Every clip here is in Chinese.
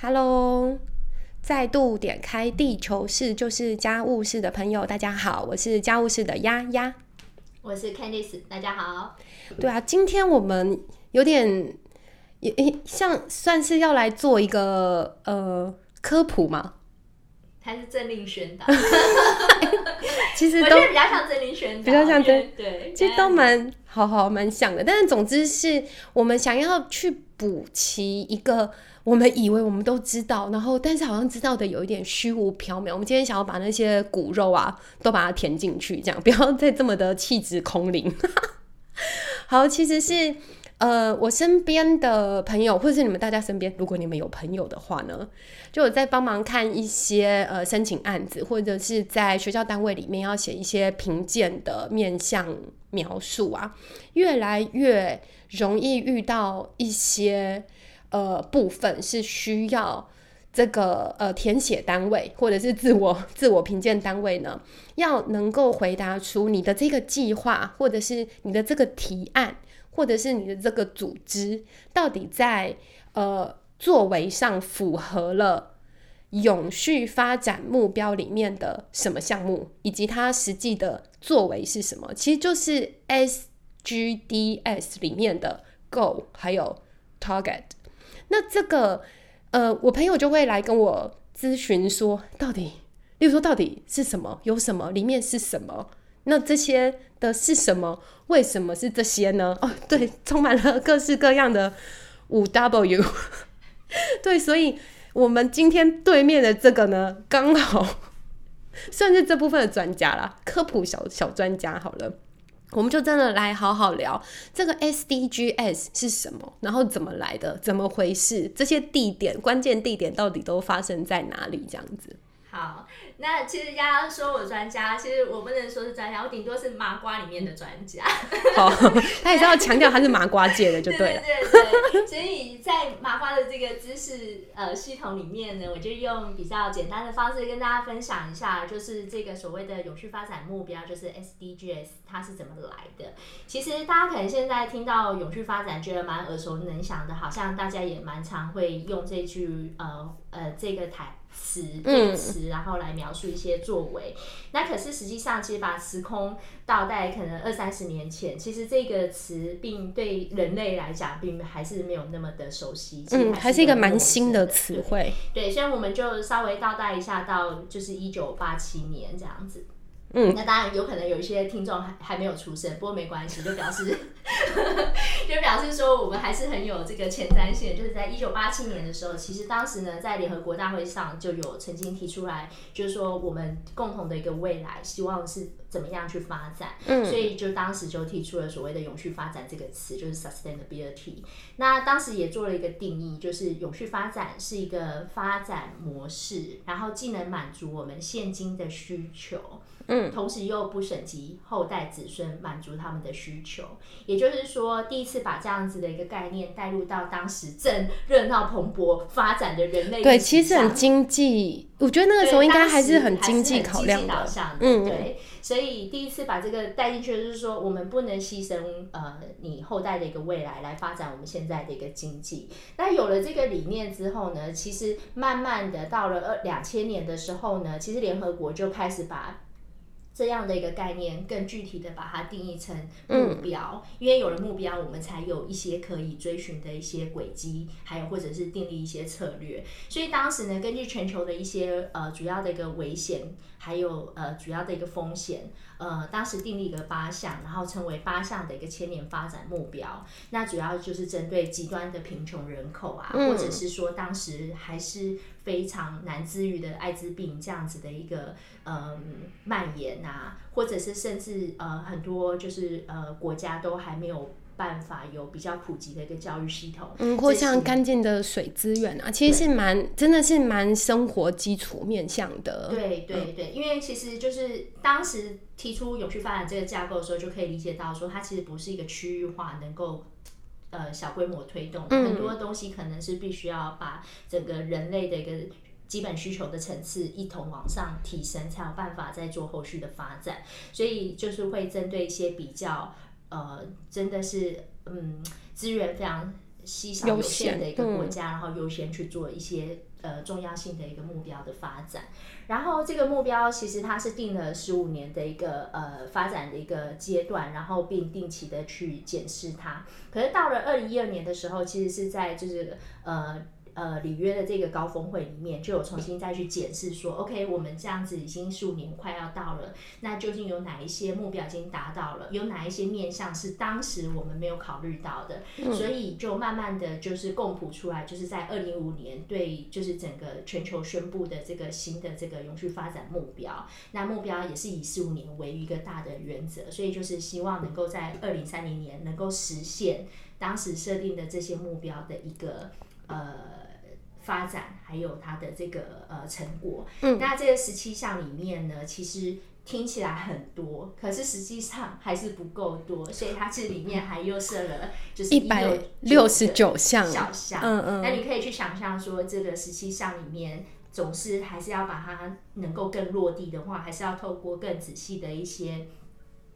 Hello，再度点开地球室就是家务室的朋友，大家好，我是家务室的丫丫。我是 Candice，大家好。对啊，今天我们有点也也像算是要来做一个呃科普嘛，还是政令宣导？其实都比较像政令宣导，比较像政对，其实都蛮好好蛮像的，但是总之是我们想要去补齐一个我们以为我们都知道，然后但是好像知道的有一点虚无缥缈。我们今天想要把那些骨肉啊都把它填进去，这样不要再这么的气质空灵。好，其实是呃，我身边的朋友，或者是你们大家身边，如果你们有朋友的话呢，就有在帮忙看一些呃申请案子，或者是在学校单位里面要写一些评鉴的面向描述啊，越来越容易遇到一些呃部分是需要。这个呃填写单位或者是自我 自我评鉴单位呢，要能够回答出你的这个计划，或者是你的这个提案，或者是你的这个组织，到底在呃作为上符合了永续发展目标里面的什么项目，以及它实际的作为是什么？其实就是 SGDS 里面的 Go 还有 Target。那这个呃，我朋友就会来跟我咨询说，到底，例如说到底是什么，有什么，里面是什么？那这些的是什么？为什么是这些呢？哦，对，充满了各式各样的五 W。对，所以我们今天对面的这个呢，刚好 算是这部分的专家啦，科普小小专家好了。我们就真的来好好聊这个 SDGs 是什么，然后怎么来的，怎么回事，这些地点关键地点到底都发生在哪里？这样子。好，那其实丫丫说我专家，其实我不能说是专家，我顶多是麻瓜里面的专家。好，他也是要强调他是麻瓜界的，就 对了。对对对，所以在麻瓜的这个知识呃系统里面呢，我就用比较简单的方式跟大家分享一下，就是这个所谓的永续发展目标，就是 SDGs 它是怎么来的。其实大家可能现在听到永续发展，觉得蛮耳熟能详的，好像大家也蛮常会用这句呃呃这个台。词这个词，然后来描述一些作为。那可是实际上，其实把时空倒带，可能二三十年前，其实这个词并对人类来讲，并还是没有那么的熟悉。嗯，还是一个蛮新的词汇。对，所以我们就稍微倒带一下，到就是一九八七年这样子。嗯，那当然有可能有一些听众还还没有出生，不过没关系，就表示 就表示说我们还是很有这个前瞻性。就是在一九八七年的时候，其实当时呢，在联合国大会上就有曾经提出来，就是说我们共同的一个未来，希望是怎么样去发展。嗯，所以就当时就提出了所谓的永续发展这个词，就是 sustainability。那当时也做了一个定义，就是永续发展是一个发展模式，然后既能满足我们现今的需求。嗯，同时又不省及后代子孙满足他们的需求，也就是说，第一次把这样子的一个概念带入到当时正热闹蓬勃发展的人类对，其实很经济，我觉得那个时候应该还是很经济考量的，嗯，对，所以第一次把这个带进去，就是说我们不能牺牲呃你后代的一个未来来发展我们现在的一个经济。那有了这个理念之后呢，其实慢慢的到了二两千年的时候呢，其实联合国就开始把这样的一个概念，更具体的把它定义成目标，因为有了目标，我们才有一些可以追寻的一些轨迹，还有或者是订立一些策略。所以当时呢，根据全球的一些呃主要的一个危险，还有呃主要的一个风险，呃，当时订立一个八项，然后称为八项的一个千年发展目标。那主要就是针对极端的贫穷人口啊，或者是说当时还是非常难治愈的艾滋病这样子的一个嗯蔓延啊，或者是甚至呃很多就是呃国家都还没有办法有比较普及的一个教育系统，嗯，或像干净的水资源啊，其实是蛮真的是蛮生活基础面向的。对对对，因为其实就是当时提出永续发展这个架构的时候，就可以理解到说，它其实不是一个区域化能够。呃，小规模推动很多东西，可能是必须要把整个人类的一个基本需求的层次一同往上提升，才有办法再做后续的发展。所以就是会针对一些比较呃，真的是嗯资源非常稀少有限的一个国嗯家，然后优先去做一些呃重要性的一个目标的发展。然后这个目标其实它是定了十五年的一个呃发展的一个阶段，然后并定期的去检视它。可是到了二零一二年的时候，其实是在就是呃。呃，里约的这个高峰会里面，就有重新再去检视说，OK，我们这样子已经十五年快要到了，那究竟有哪一些目标已经达到了？有哪一些面向是当时我们没有考虑到的？所以就慢慢的就是共谱出来，就是在二零五年对，就是整个全球宣布的这个新的这个永续发展目标。那目标也是以十五年为一个大的原则，所以就是希望能够在二零三零年能够实现当时设定的这些目标的一个呃。发展还有它的这个呃成果，嗯，那这个十七项里面呢，其实听起来很多，可是实际上还是不够多，所以它这里面还又设了就是一百六十九项。小项，嗯嗯。那你可以去想象说，这个十七项里面，总是还是要把它能够更落地的话，还是要透过更仔细的一些。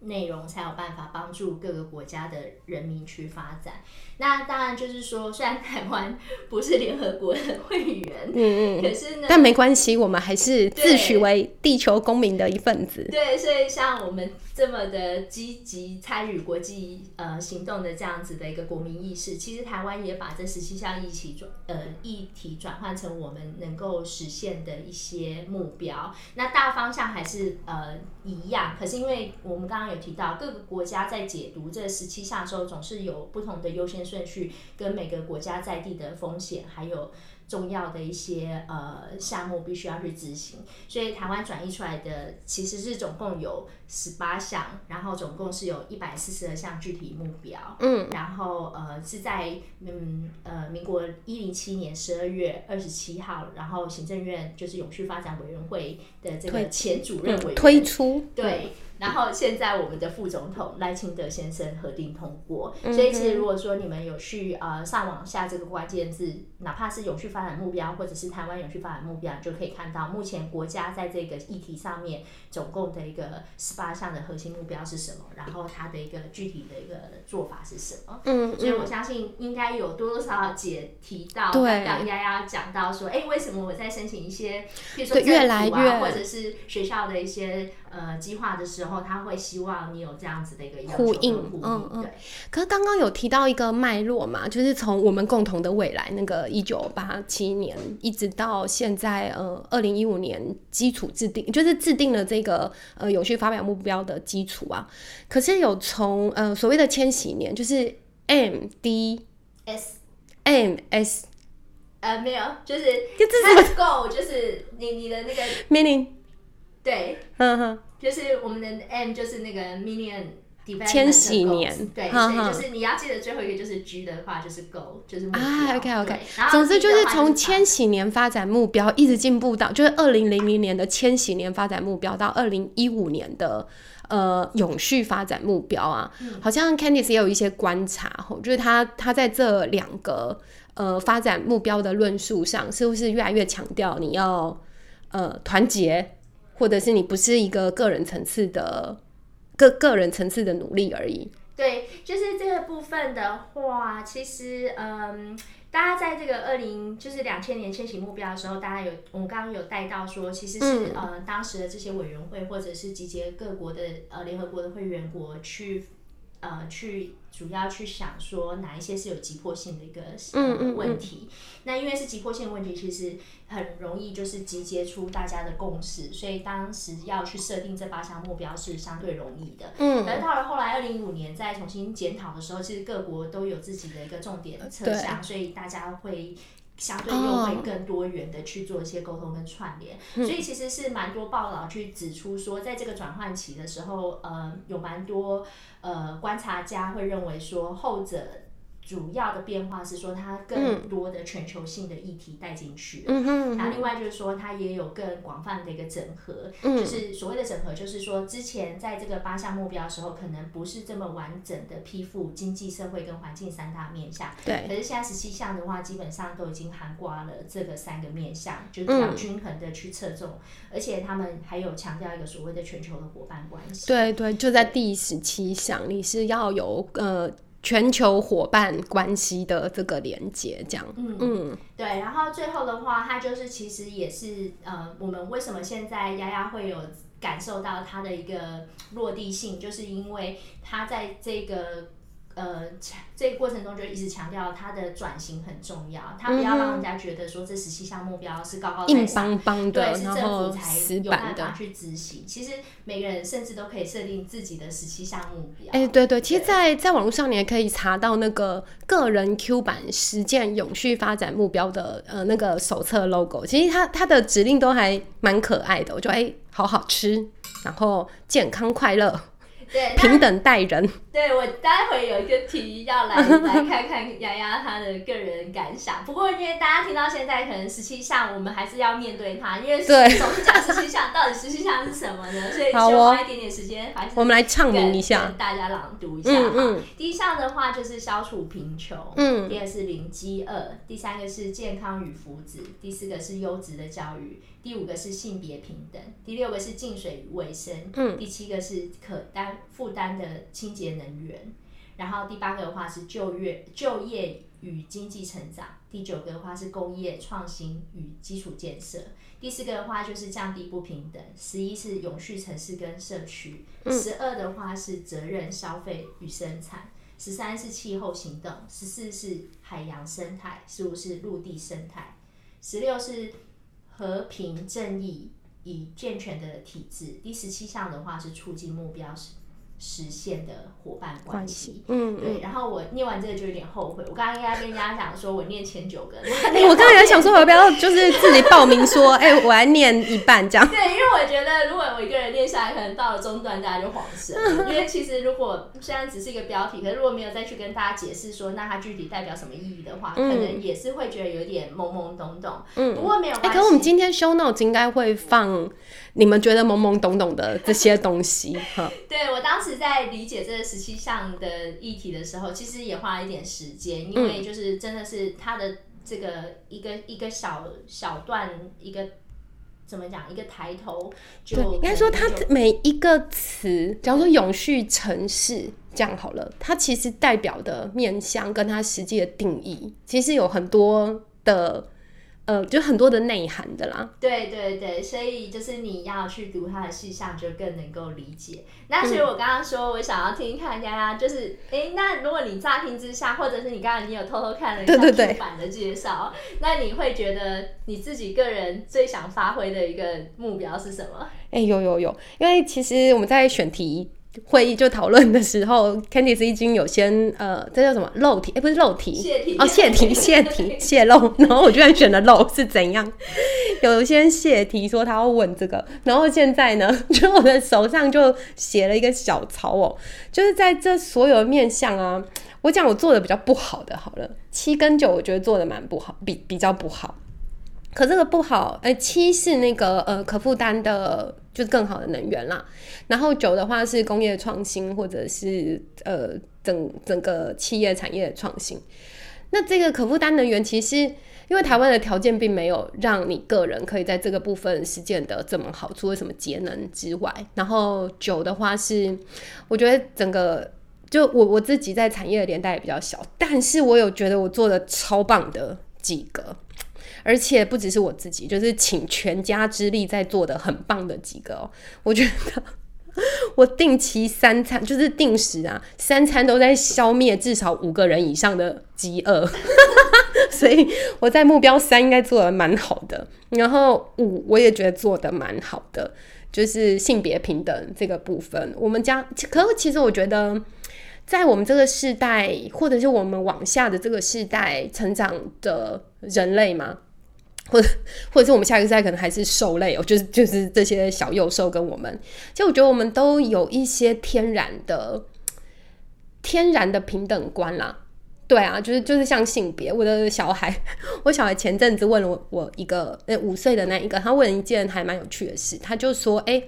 内容才有办法帮助各个国家的人民去发展。那当然就是说，虽然台湾不是联合国的会员，嗯嗯，可是呢，但没关系，我们还是自诩为地球公民的一份子。对，所以像我们这么的积极参与国际呃行动的这样子的一个国民意识，其实台湾也把这十七项议题转呃议题转换成我们能够实现的一些目标。那大方向还是呃一样，可是因为我们刚刚有提到各个国家在解读这十七项的时候，总是有不同的优先顺序，跟每个国家在地的风险还有。重要的一些呃项目必须要去执行，所以台湾转译出来的其实是总共有十八项，然后总共是有一百四十二项具体目标，嗯，然后呃是在嗯呃民国一零七年十二月二十七号，然后行政院就是永续发展委员会的这个前主任委员、嗯推出，对，然后现在我们的副总统赖清德先生核定通过，嗯所以其实如果说你们有去呃上网下这个关键字，哪怕是永续发展目标或者是台湾永续发展目标，就可以看到目前国家在这个议题上面总共的一个十八项的核心目标是什么，然后它的一个具体的一个做法是什么。嗯所以我相信应该有多多少少解提到，对刚刚丫丫讲到说，哎，为什么我在申请一些，比如说对政府啊越来越或者是学校的一些呃计划的时候，他会希望你有这样子的一个呼应呼嗯嗯对，可是刚刚有提到一个脉络嘛，就是从我们共同的未来那个一九八七年，一直到现在呃二零一五年基础制定，就是制定了这个呃有序发表目标的基础啊。可是有从呃所谓的千禧年，就是 M D S M S 呃没有，就是这它的 goal 就是你你的那个 meaning，对，就是我们的 M 就是那个 million。千禧年。对，所以就是你要记得最后一个就是 G 的话就是 Go，就是。啊，OK OK，总之就是从千禧年发展目标一直进步到，就是二零零零年的千禧年发展目标到二零一五年的呃永续发展目标啊，好像 Candice 也有一些观察吼，就是他他在这两个呃发展目标的论述上，是不是越来越强调你要呃团结，或者是你不是一个个人层次的个个人层次的努力而已？对，就是这个部分的话，其实嗯，大家在这个二零就是两千年千禧目标的时候，大家有我们刚刚有带到说，其实是、呃当时的这些委员会或者是集结各国的呃联合国的会员国去呃去主要去想说哪一些是有急迫性的一个呃嗯嗯问题。那因为是急迫性问题，其实很容易就是集结出大家的共识，所以当时要去设定这八项目标是相对容易的。嗯可是到了后来二零一五年再重新检讨的时候，其实各国都有自己的一个重点侧向，所以大家会。相对又会更多元的去做一些沟通跟串联，所以其实是蛮多报道去指出说，在这个转换期的时候，呃，有蛮多呃观察家会认为说后者。主要的变化是说，它更多的全球性的议题带进去了。嗯哼，然后另外就是说，它也有更广泛的一个整合，嗯就是所谓的整合，就是说之前在这个八项目标的时候，可能不是这么完整的批复经济社会跟环境三大面向。对，可是现在十七项的话，基本上都已经涵盖了这个三个面向，就是比较嗯均衡的去侧重，而且他们还有强调一个所谓的全球的伙伴关系。对对，就在第十七项，你是要有呃全球伙伴关系的这个连接，这样，嗯嗯，对，然后最后的话，它就是其实也是呃，我们为什么现在丫丫会有感受到它的一个落地性，就是因为它在这个。呃，强这个过程中就一直强调它的转型很重要，它不要让人家觉得说这十七项目标是高高在硬，邦邦的，对，是政然后府才死有板的。办法去执行。其实每个人甚至都可以设定自己的十七项目标。哎、对对，其实对在，在网络上你也可以查到那个个人 Q 版实践永续发展目标的呃那个手册 logo，其实它它的指令都还蛮可爱的，我觉得哎、好好吃，然后健康快乐，对，平等待人，对我待会有一个题要来来看看丫丫她的个人感想。不过因为大家听到现在可能十七项，我们还是要面对它，因为对总是讲十七项，到底十七项是什么呢？所以就花一点点时间，还是我们来唱跟名一下跟。大家朗读一下嗯第一项的话就是消除贫穷，嗯第二是零饥饿，第三个是健康与福祉，第四个是优质的教育，第五个是性别平等，第六个是净水与卫生，嗯第七个是可担负担的清洁能源，然后第八个的话是就业就业与经济成长，第九个的话是工业创新与基础建设，第四个的话就是降低不平等，十一是永续城市跟社区，十二的话是责任消费与生产。十三是气候行动，十四是海洋生态，十五是陆地生态，十六是和平正义与健全的体制。第十七项的话是促进目标实实现的伙伴关关系系。，嗯嗯。对，然后我念完这个就有点后悔，我刚刚应该跟大家讲说我念前九个，哎、我刚才在想说，我要不要就是自己报名说，哎、我来念一半这样。对，因为我觉得如果我一个人练下来，可能到了中段大家就晃神了。因为其实如果虽然只是一个标题，可是如果没有再去跟大家解释说，那它具体代表什么意义的话，可能也是会觉得有点懵懵懂懂。嗯不过没有哎、关系。可是我们今天 show notes 应该会放你们觉得懵懵懂懂的这些东西哈。对我当时在理解这十七项的议题的时候，其实也花了一点时间，因为就是真的是它的这个一个一个小小段一个。怎么讲？一个抬头就对，应该说它每一个词，假如说永续城市这样好了，它其实代表的面向跟它实际的定义，其实有很多的呃，就很多的内涵的啦。对对对，所以就是你要去读它的细项，就更能够理解。那所以我刚刚说，我想要听听看大家，就是诶，那如果你乍听之下，或者是你刚才你有偷偷看了一下出版的介绍，那你会觉得你自己个人最想发挥的一个目标是什么？哎、有有有，因为其实我们在选题会议就讨论的时候，Candice 已经有先呃，这叫什么漏题？哎、不是漏题，泄题哦，泄题，泄题，泄露。然后我居然选了漏是怎样？有先泄题说他要问这个，然后现在呢，就我的手上就写了一个小抄哦，就是在这所有的面向啊，我讲我做的比较不好的，好了，七跟九我觉得做的蛮不好，比比较不好。可这个不好，哎、七是那个呃可负担的，就是更好的能源啦。然后九的话是工业创新，或者是呃整整个企业产业的创新。那这个可负担能源，其实因为台湾的条件并没有让你个人可以在这个部分实践的这么好，除了什么节能之外，然后九的话是，我觉得整个就我我自己在产业的年代也比较小，但是我有觉得我做的超棒的几个。而且不只是我自己，就是请全家之力在做的很棒的几个哦。我觉得我定期三餐就是定时啊，三餐都在消灭至少五个人以上的饥饿，所以我在目标三应该做的蛮好的。然后五我也觉得做的蛮好的，就是性别平等这个部分，我们家可其实我觉得。在我们这个世代，或者是我们往下的这个世代成长的人类嘛，或者 或者是我们下一个赛可能还是兽类哦，就是就是这些小幼兽跟我们，其实我觉得我们都有一些天然的天然的平等观啦。对啊，就是就是像性别，我的小孩，我小孩前阵子问了我我一个呃五岁的那一个，他问了一件还蛮有趣的事，他就说，哎、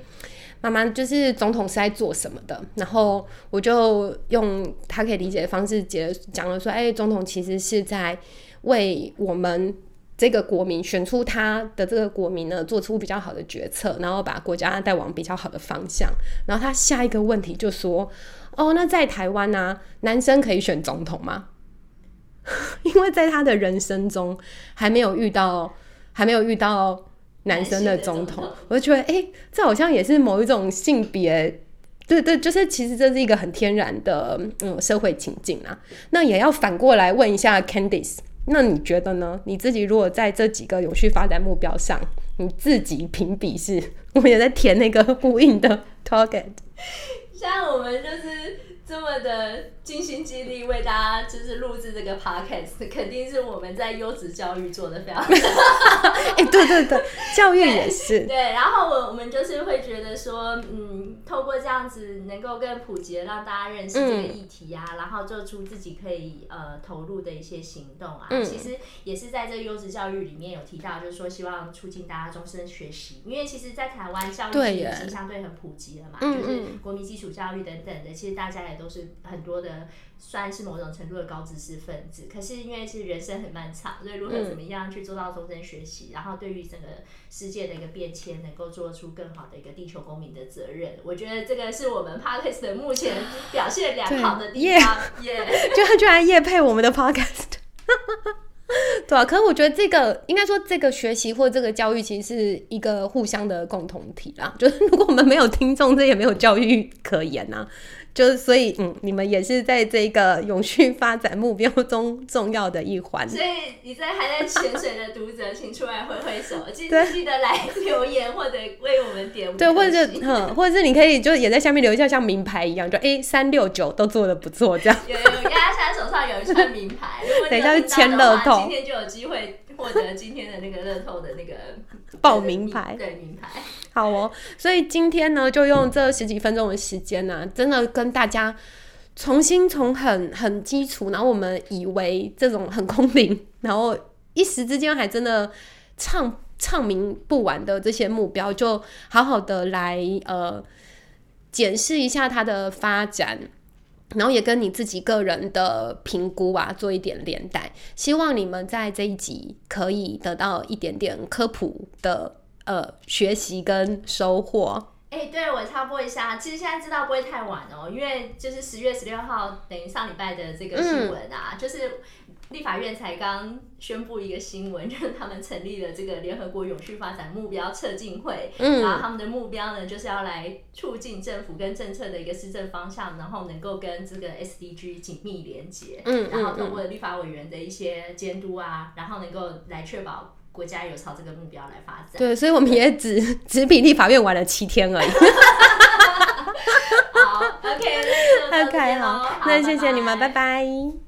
妈妈就是总统是在做什么的？然后我就用他可以理解的方式解讲了说，哎、总统其实是在为我们这个国民选出他的这个国民呢，做出比较好的决策，然后把国家带往比较好的方向。然后他下一个问题就说：“哦，那在台湾呢、男生可以选总统吗？” 因为在他的人生中还没有遇到，还没有遇到男生的总统，我就觉得，哎、这好像也是某一种性别。对对，就是其实这是一个很天然的嗯社会情境啊。那也要反过来问一下 Candice，那你觉得呢？你自己如果在这几个永续发展目标上，你自己评比是，我们也在填那个呼应的 target。像我们就是这么的尽心尽力为大家就是录制这个 podcast，肯定是我们在优质教育做的非常 哎、对对对，教育也是。对，然后我我们就是会觉得说，嗯，透过这样子能够更普及的让大家认识这个嗯议题啊，然后做出自己可以呃投入的一些行动啊，嗯。其实也是在这优质教育里面有提到，就是说希望促进大家终身学习，因为其实，在台湾教育已经相对很普及了嘛，嗯就是嗯。国民基础教育等等的，其实大家也都是很多的。算是某种程度的高知识分子，可是因为是人生很漫长，所以如何怎么样去做到终身学习，然后对于整个世界的一个变迁，能够做出更好的一个地球公民的责任，我觉得这个是我们 podcast 目前表现良好的地方，耶、就他居然夜配我们的 podcast，对啊，可是我觉得这个应该说这个学习或这个教育其实是一个互相的共同体啦。就是如果我们没有听众，这也没有教育可言呐、就是所以，嗯，你们也是在这个永续发展目标中重要的一环。所以你在还在潜水的读者，请出来挥挥手，记对记得来留言或者为我们点对，或者是星嗯，或者是你可以就也在下面留一下，像名牌一样，就哎三六九都做的不错，这样。有有，大家现在手上有一串名牌，如果等一下就签乐透今天就有机会获得今天的那个乐透的那个 报名牌对名牌。好哦，所以今天呢，就用这十几分钟的时间呢、真的跟大家重新从很很基础，然后我们以为这种很空灵，然后一时之间还真的唱唱明不完的这些目标，就好好的来呃检视一下它的发展。然后也跟你自己个人的评估啊做一点连带，希望你们在这一集可以得到一点点科普的呃学习跟收获。哎、对我插播一下，其实现在知道不会太晚哦，因为就是十月十六号等于上礼拜的这个新闻啊，就是立法院才刚宣布一个新闻，就是他们成立了这个联合国永续发展目标测进会，嗯然后他们的目标呢，就是要来促进政府跟政策的一个施政方向，然后能够跟这个 SDG 紧密连接，嗯然后嗯通过立法委员的一些监督啊，然后能够来确保国家有朝这个目标来发展。对，所以我们也只只比立法院晚了七天而已。好，OK，那就到这 OK，边咯好，那谢谢你们，拜拜拜